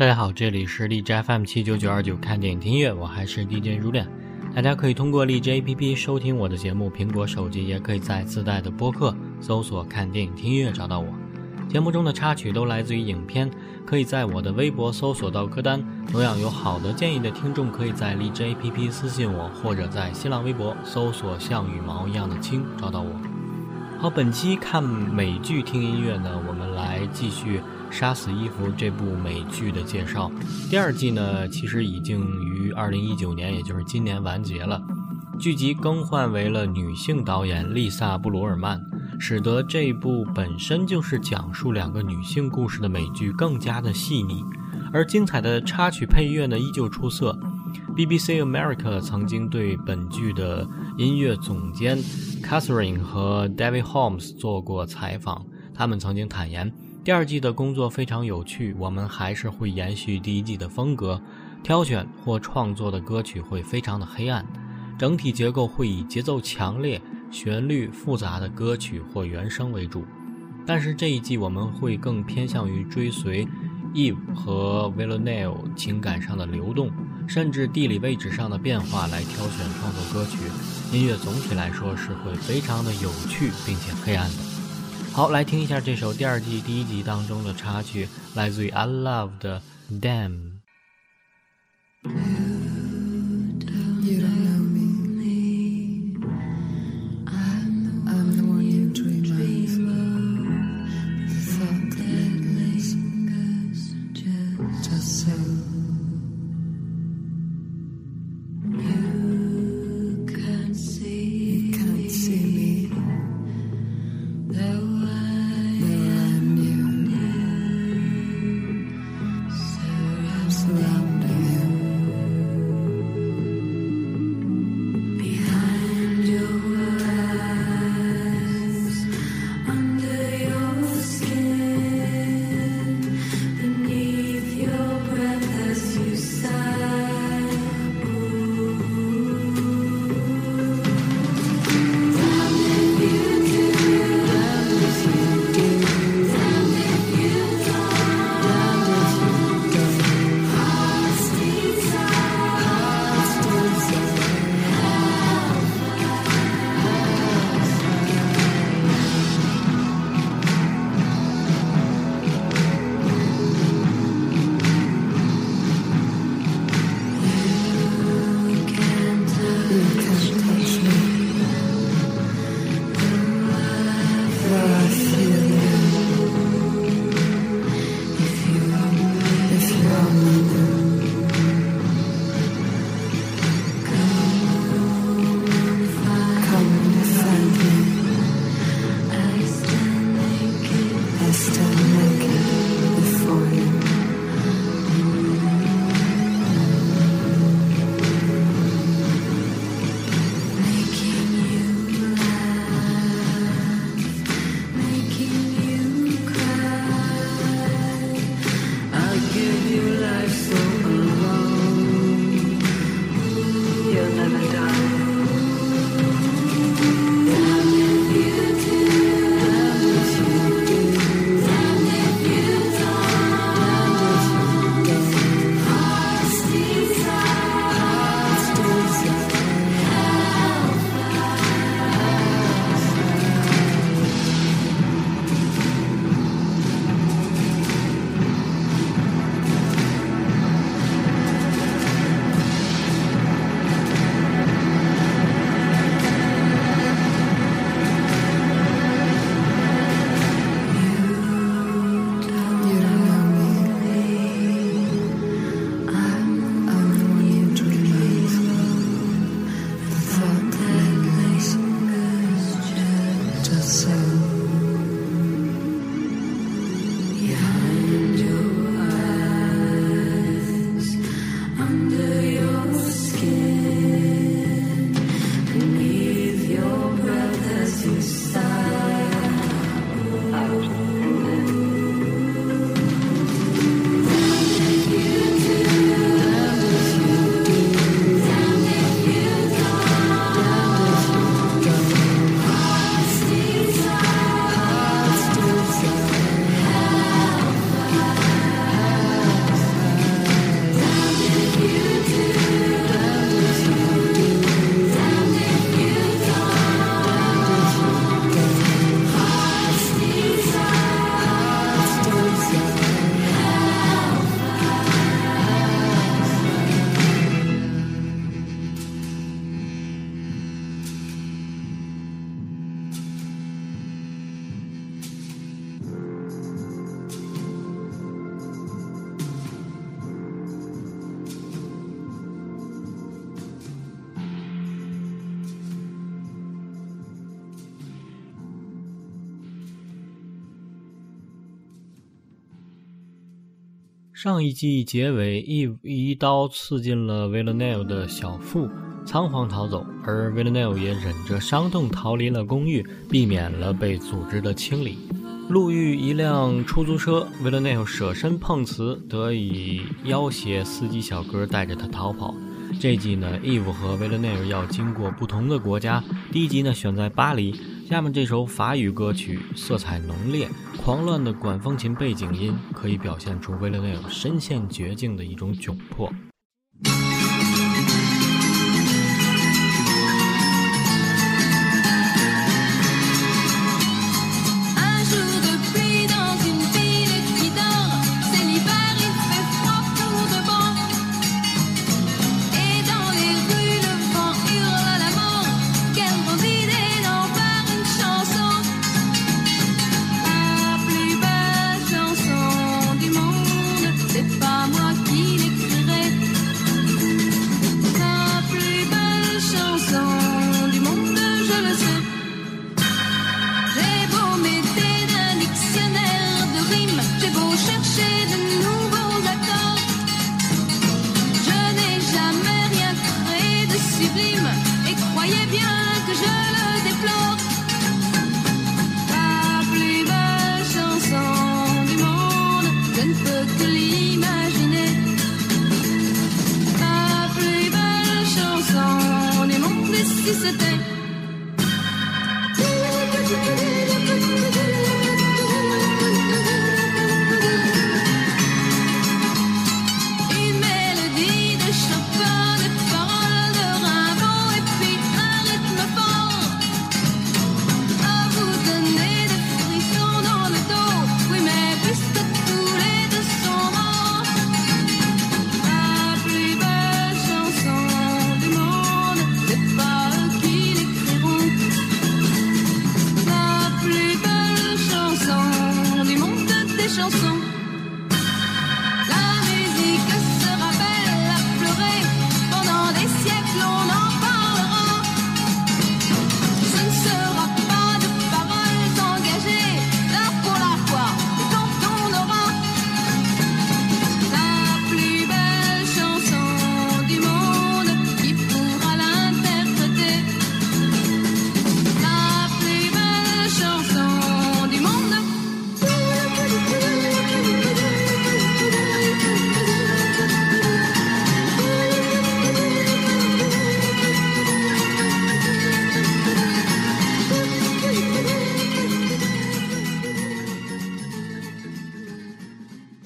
大家好，这里是荔枝 FM 七九九二九看电影听音乐，我还是 DJ 如恋。大家可以通过荔枝 APP 收听我的节目，苹果手机也可以在自带的播客搜索“看电影听音乐”找到我。节目中的插曲都来自于影片，可以在我的微博搜索到歌单。同样有好的建议的听众，可以在荔枝 APP 私信我，或者在新浪微博搜索“像羽毛一样的青”找到我。好，本期看美剧听音乐呢，我们来继续。《杀死伊芙》这部美剧的介绍，第二季呢，其实已经于二零一九年，也就是今年完结了。剧集更换为了女性导演丽萨·布鲁尔曼，使得这部本身就是讲述两个女性故事的美剧更加的细腻。而精彩的插曲配乐呢，依旧出色。BBC America 曾经对本剧的音乐总监 Catherine 和 David Holmes 做过采访，他们曾经坦言。第二季的工作非常有趣，我们还是会延续第一季的风格，挑选或创作的歌曲会非常的黑暗，整体结构会以节奏强烈、旋律复杂的歌曲或原声为主。但是这一季我们会更偏向于追随 Eve 和 Villanelle 情感上的流动，甚至地理位置上的变化来挑选创作歌曲。音乐总体来说是会非常的有趣并且黑暗的。好，来听一下这首第二季第一集当中的插曲，来自于 I Love 的 Damn。上一季结尾，Eve 一刀刺进了 Villanelle 的小腹，仓皇逃走，而 Villanelle 也忍着伤痛逃离了公寓，避免了被组织的清理。路遇一辆出租车，Villanelle 舍身碰瓷，得以要挟司机小哥带着他逃跑。这季呢，Eve 和 Villanelle 要经过不同的国家，第一集呢选在巴黎。下面这首法语歌曲色彩浓烈、狂乱的管风琴背景音，可以表现出威廉内尔身陷绝境的一种窘迫。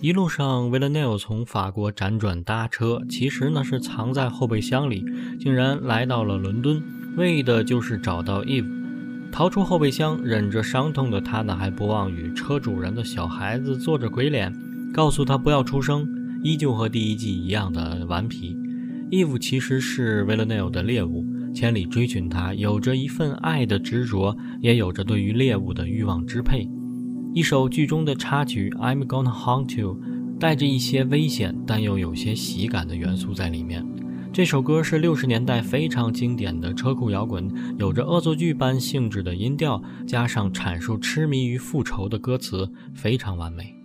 一路上 v i l l a n e l 从法国辗转搭车，其实呢是藏在后备箱里，竟然来到了伦敦，为的就是找到 Eve。逃出后备箱，忍着伤痛的他呢，还不忘与车主人的小孩子做着鬼脸，告诉他不要出声，依旧和第一季一样的顽皮。Eve 其实是 v i l l a n e l 的猎物，千里追寻他，有着一份爱的执着，也有着对于猎物的欲望支配。一首剧中的插曲《I'm Gonna Hunt You》，带着一些危险但又有些喜感的元素在里面。这首歌是六十年代非常经典的车库摇滚，有着恶作剧般性质的音调，加上阐述痴迷于复仇的歌词，非常完美。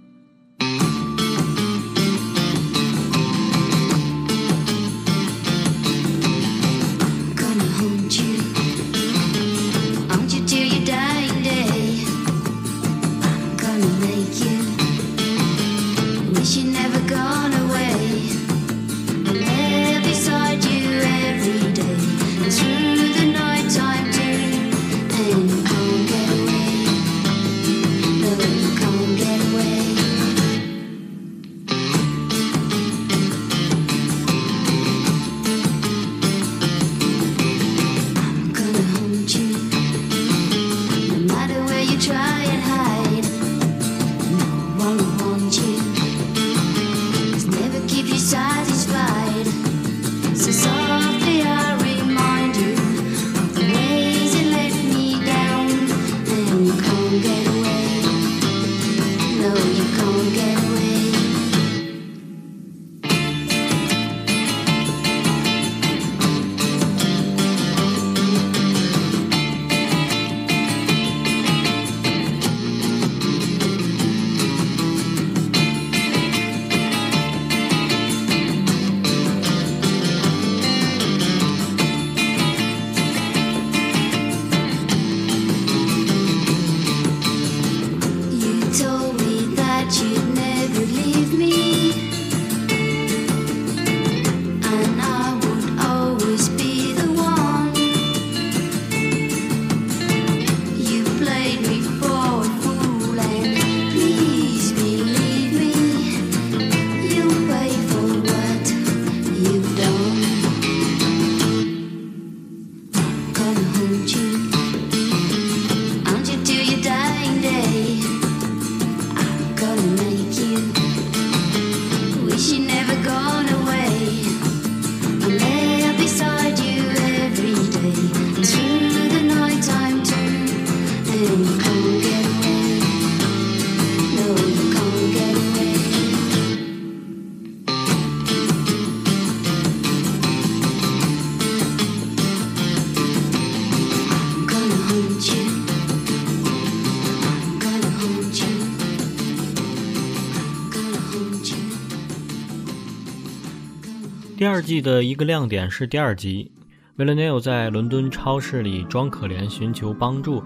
季的一个亮点是第二集，维勒内奥在伦敦超市里装可怜，寻求帮助，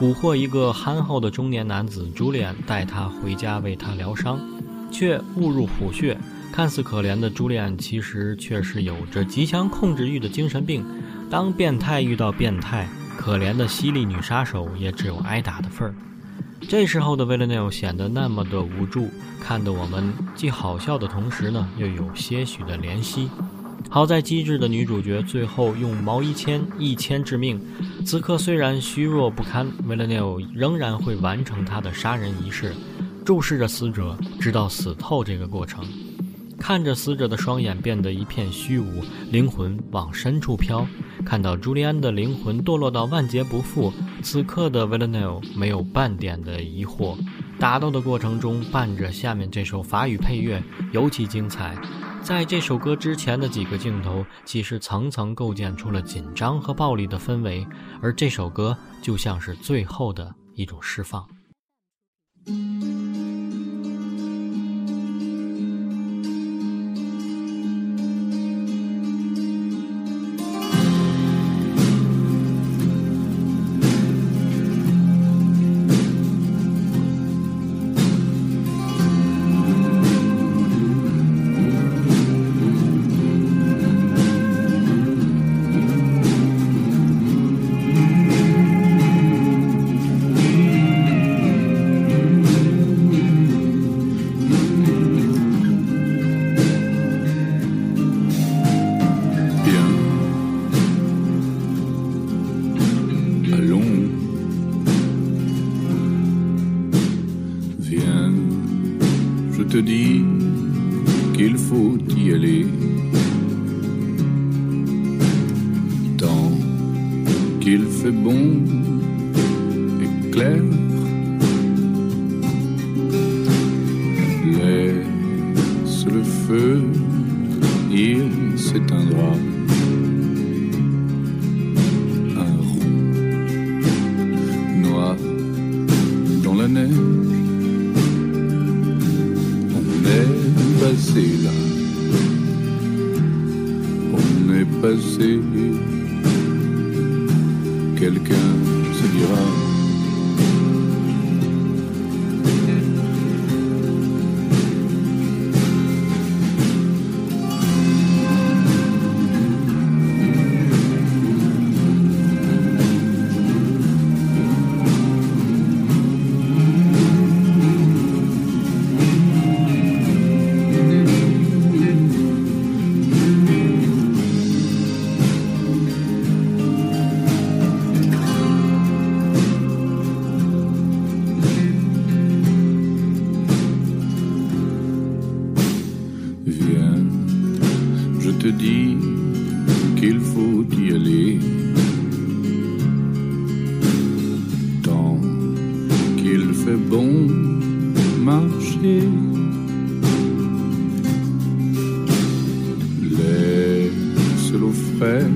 蛊惑一个憨厚的中年男子朱利安，带他回家为他疗伤，却误入虎穴。看似可怜的朱利安，其实却是有着极强控制欲的精神病。当变态遇到变态，可怜的犀利女杀手也只有挨打的份儿。这时候的维勒内奥显得那么的无助，看得我们既好笑的同时呢，又有些许的怜惜。好在机智的女主角最后用毛衣签一签致命。此刻虽然虚弱不堪，维勒内奥仍然会完成他的杀人仪式，注视着死者，直到死透这个过程。看着死者的双眼变得一片虚无，灵魂往深处飘。看到朱利安的灵魂堕落到万劫不复，此刻的维勒内奥没有半点的疑惑。打斗的过程中伴着下面这首法语配乐，尤其精彩。在这首歌之前的几个镜头，其实层层构建出了紧张和暴力的氛围，而这首歌就像是最后的一种释放。c'est un droit. Qu'il faut y aller. Tant qu'il fait bon marcher. Laisse l'eau fraîche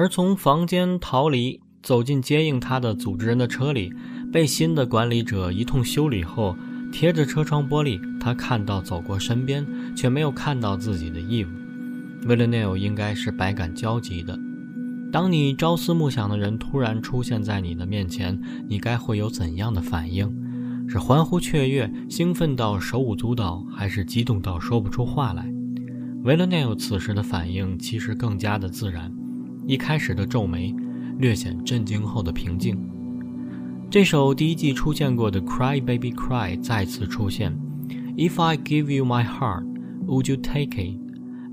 而从房间逃离，走进接应他的组织人的车里，被新的管理者一通修理后，贴着车窗玻璃，他看到走过身边，却没有看到自己的义务。维勒内 e 应该是百感交集的。当你朝思暮想的人突然出现在你的面前，你该会有怎样的反应？是欢呼雀跃、兴奋到手舞足蹈，还是激动到说不出话来？维勒内 e 此时的反应其实更加的自然，一开始的皱眉，略显震惊后的平静。这首第一季出现过的《Cry Baby Cry》再次出现。If I give you my heart, would you take it?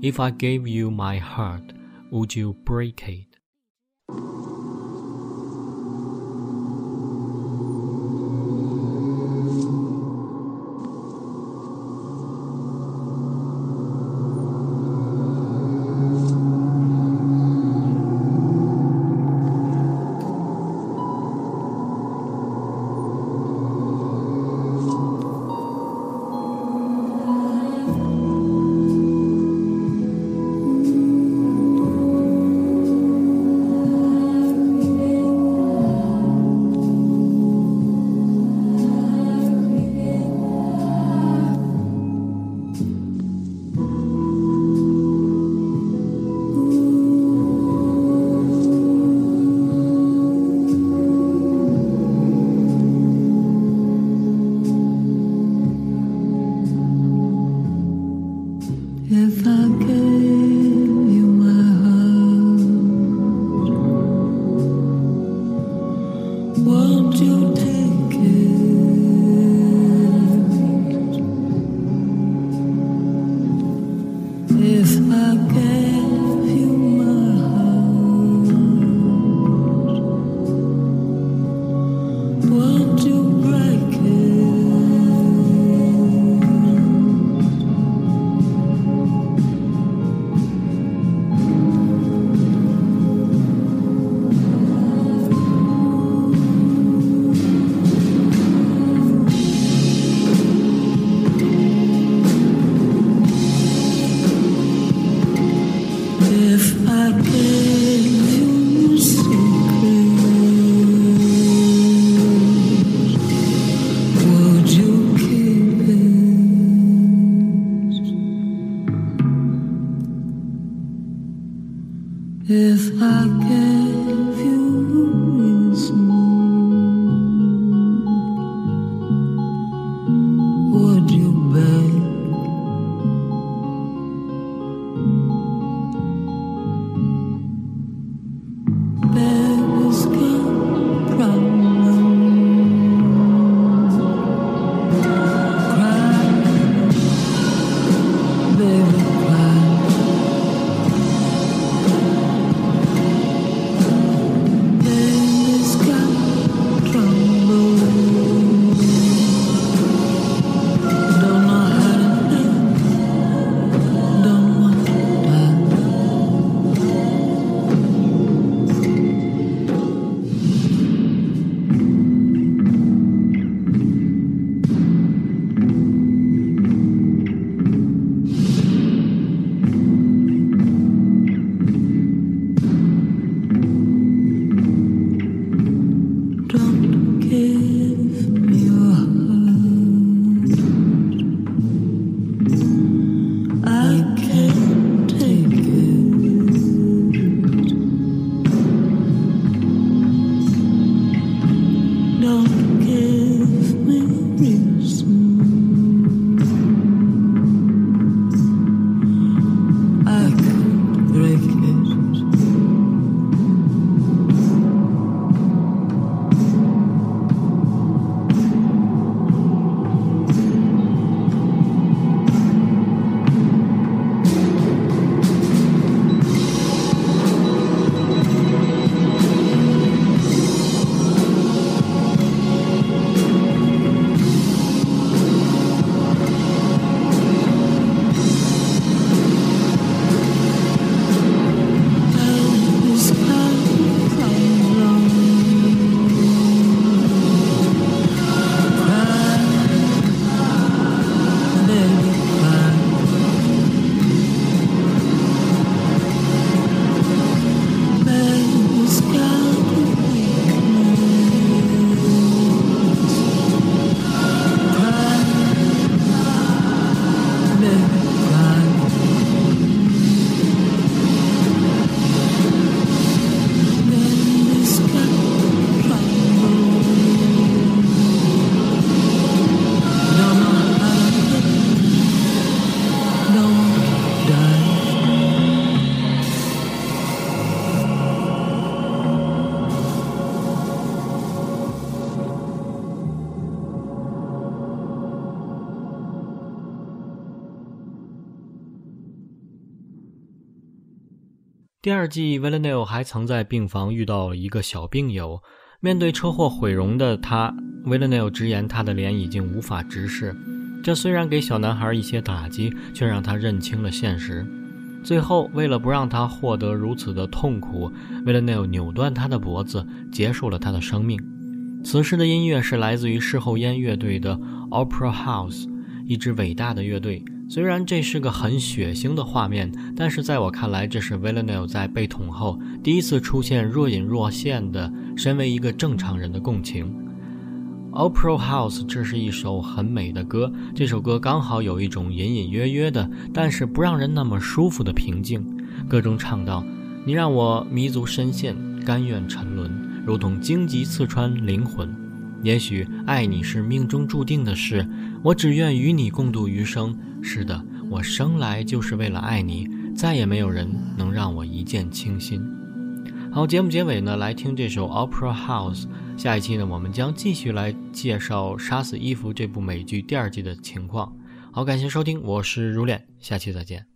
If I gave you my heart, would you break it? 季 v i l l a n e l 还曾在病房遇到一个小病友，面对车祸毁容的他 v i l l a n e l 直言他的脸已经无法直视。这虽然给小男孩一些打击，却让他认清了现实。最后，为了不让他获得如此的痛苦 v i l l a n e l 扭断他的脖子，结束了他的生命。此时的音乐是来自于事后烟乐队的 Opera House，一支伟大的乐队。虽然这是个很血腥的画面，但是在我看来，这是 Villanelle 在被捅后第一次出现若隐若现的身为一个正常人的共情。Opera House，这是一首很美的歌。这首歌刚好有一种隐隐约约的，但是不让人那么舒服的平静。歌中唱道：“你让我迷足深陷，甘愿沉沦，如同荆棘刺穿灵魂。也许爱你是命中注定的事，我只愿与你共度余生。是的，我生来就是为了爱你，再也没有人能让我一见倾心。”好，节目结尾呢，来听这首 Opera House。下一期呢，我们将继续来介绍《杀死伊芙》这部美剧第二季的情况。好，感谢收听，我是如恋，下期再见。